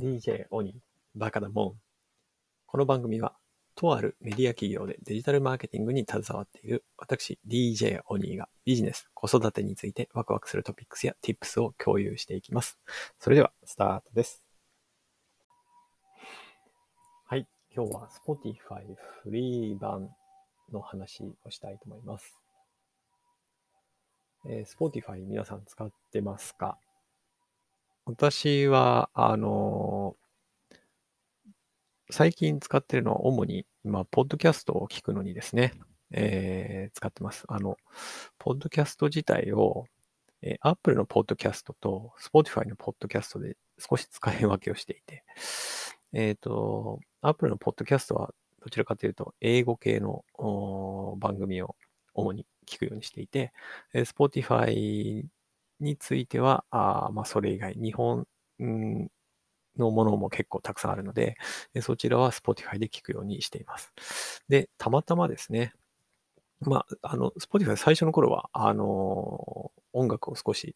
DJ オニ、バカだもん。この番組は、とあるメディア企業でデジタルマーケティングに携わっている私 DJ オニーがビジネス、子育てについてワクワクするトピックスや Tips を共有していきます。それでは、スタートです。はい、今日は Spotify フリー版の話をしたいと思います。えー Spotify 皆さん使ってますか？私は、あの最近使ってるのは主に、まあ、ポッドキャストを聞くのにですね、えー使ってます。あの、ポッドキャスト自体を、えー Apple のポッドキャストと Spotify のポッドキャストで少し使い分けをしていて、えっ、と、Apple のポッドキャストはどちらかというと、英語系の番組を主に聞くようにしていて、え Spotify については、あまあ、それ以外、日本んのものも結構たくさんあるので、そちらは Spotify で聞くようにしています。で、たまたまですね、まあ、あの、Spotify 最初の頃は、あの音楽を少し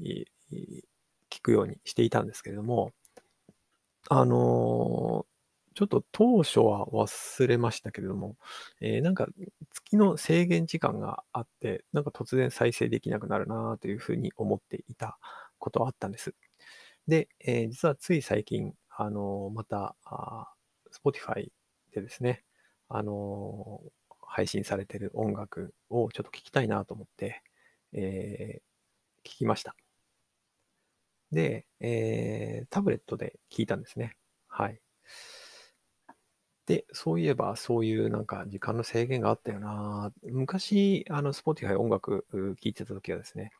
聞くようにしていたんですけれども、あのちょっと当初は忘れましたけれども、えーなんか月の制限時間があって、なんか突然再生できなくなるなというふうに思っていたことはあったんです。で、えー実はつい最近、あのーまた、あー Spotify でですね、あの配信されてる音楽をちょっと聞きたいなと思って、えー聞きました。で、えータブレットで聞いたんですね。はい。で、そういえば、そういうなんか時間の制限があったよな。昔、あの、Spotify 音楽聴いてた時はですね、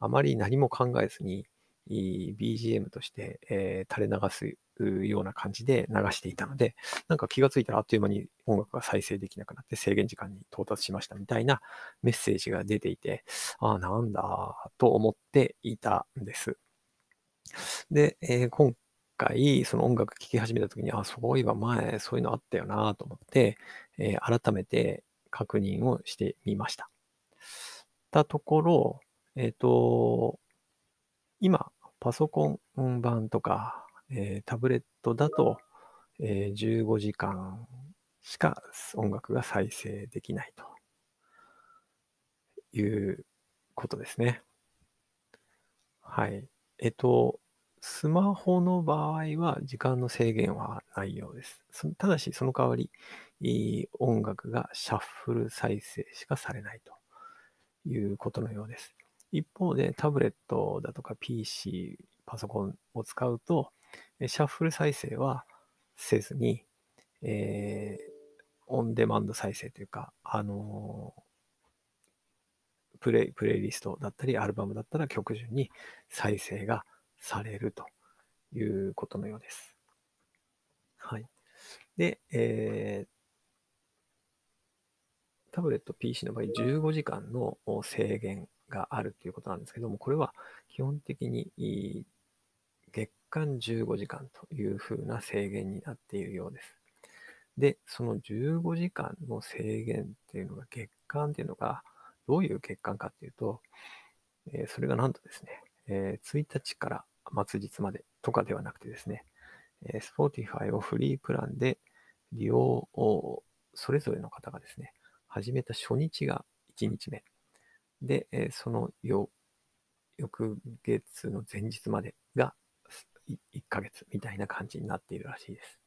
あまり何も考えずに、いい BGM として、えー垂れ流すような感じで流していたので、なんか気がついたらあっという間に音楽が再生できなくなって制限時間に到達しましたみたいなメッセージが出ていて、ああ、なんだと思っていたんです。で、えー今回、その音楽聴き始めた時に、あ、そういえば前そういうのあったよなと思って、えー改めて確認をしてみました。たところ、えっ、と、今、パソコン版とか、えータブレットだと、えー15時間しか音楽が再生できないということですね。はい。えっと、スマホの場合は時間の制限はないようです。ただし、その代わり、音楽がシャッフル再生しかされないということのようです。一方で、タブレットだとか PC、パソコンを使うと、シャッフル再生はせずに、えーオンデマンド再生というか、あのープレイ、プレイリストだったり、アルバムだったら曲順に再生がされるということのようです。はい。で、えータブレット PC の場合15時間の制限があるということなんですけども、これは基本的に月間15時間というふうな制限になっているようです。で、その15時間の制限っていうのが月間っていうのがどういう月間かっていうと、えーそれがなんとですね、えー1日から末日までとかではなくてですね、えー Spotify をフリープランで利用をそれぞれの方がですね、始めた初日が1日目。で、えその翌月の前日までが1ヶ月みたいな感じになっているらしいです。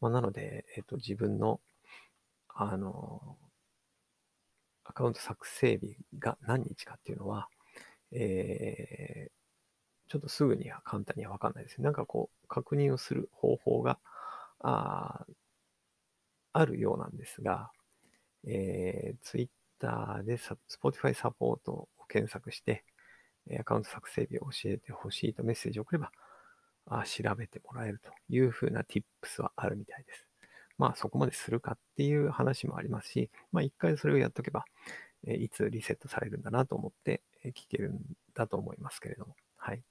まあ、なので、えっ、と、自分の、あの、アカウント作成日が何日かっていうのは、えーちょっとすぐには簡単にはわかんないですね。なんかこう、確認をする方法が、ああるようなんですが、えー、Twitter で Spotify サポートを検索して、アカウント作成日を教えてほしいとメッセージを送れば、あ調べてもらえるというふうな tips はあるみたいです。まあそこまでするかっていう話もありますし、まあ一回それをやっとけば、えいつリセットされるんだなと思ってえ聞けるんだと思いますけれども。はい。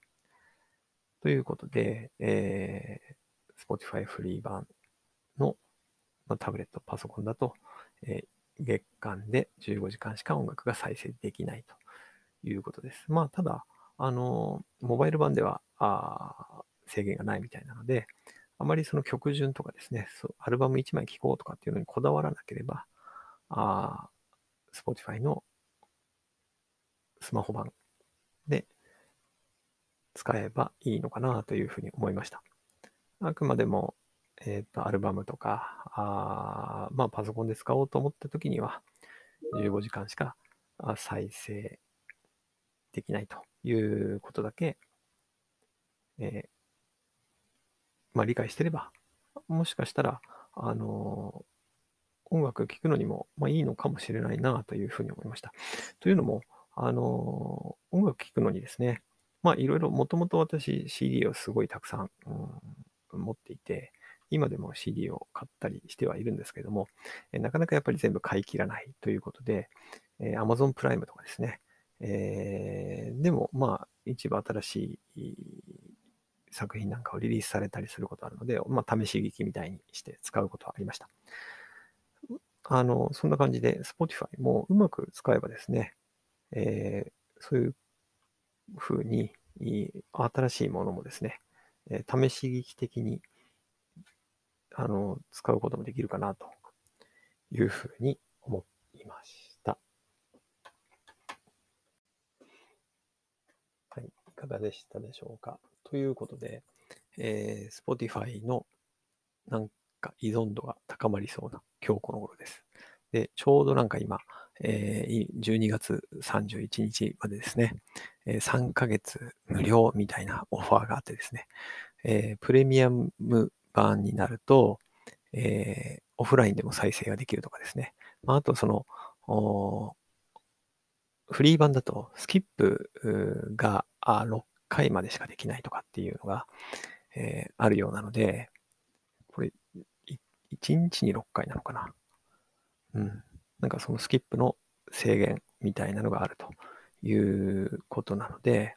ということで、えー Spotify フリー版の、まあ、タブレット、パソコンだと、えー月間で15時間しか音楽が再生できないということです。まあ、ただ、あの、モバイル版では、あ制限がないみたいなので、あまりその曲順とかですね、そうアルバム1枚聴こうとかっていうのにこだわらなければ、あ Spotify のスマホ版で使えばいいのかなというふうに思いました。あくまでも、えっ、ー、と、アルバムとか、あまあ、パソコンで使おうと思った時には、15時間しか再生できないということだけ、えー、まあ、理解してれば、もしかしたら、あのー、音楽聴くのにも、まあ、いいのかもしれないなというふうに思いました。というのも、あのー、音楽聴くのにですね、まあいろいろ、もともと私 CD をすごいたくさん、うん、持っていて、今でも CD を買ったりしてはいるんですけども、えなかなかやっぱり全部買い切らないということで、え Amazon プライムとかですね、えー、でもまあ一部新しい作品なんかをリリースされたりすることあるので、まあ試し聞きみたいにして使うことはありました。あの、そんな感じで Spotify もうまく使えばですね、えー、そういうふうに、新しいものもですね、え試し聞き的に、あの、使うこともできるかなというふうに思いました。はい、いかがでしたでしょうか。ということで、えー、Spotify のなんか依存度が高まりそうな今日この頃です。で、ちょうどなんか今、え、12月31日までですね、え、3ヶ月無料みたいなオファーがあってですね、え、プレミアム版になると、え、オフラインでも再生ができるとかですね。まあ、とその、フリー版だとスキップが6回までしかできないとかっていうのが、え、あるようなので、これ、1日に6回なのかな。うん。なんかそのスキップの制限みたいなのがあるということなので、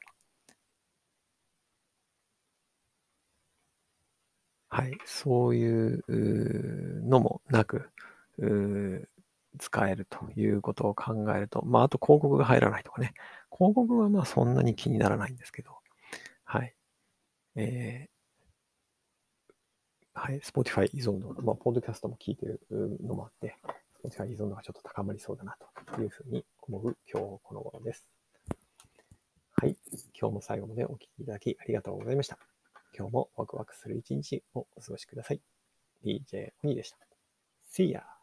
はい、そういうのもなく、使えるということを考えると、まあ、あと広告が入らないとかね。広告はまあそんなに気にならないんですけど、はい。えー、はい、Spotify 依存度、まあ、ポッドキャストも聞いてるのもあって、しか依存度がちょっと高まりそうだなというふうに思う今日この頃です。はい。今日も最後までお聴きいただきありがとうございました。今日もワクワクする一日をお過ごしください。DJ 鬼でした。See ya!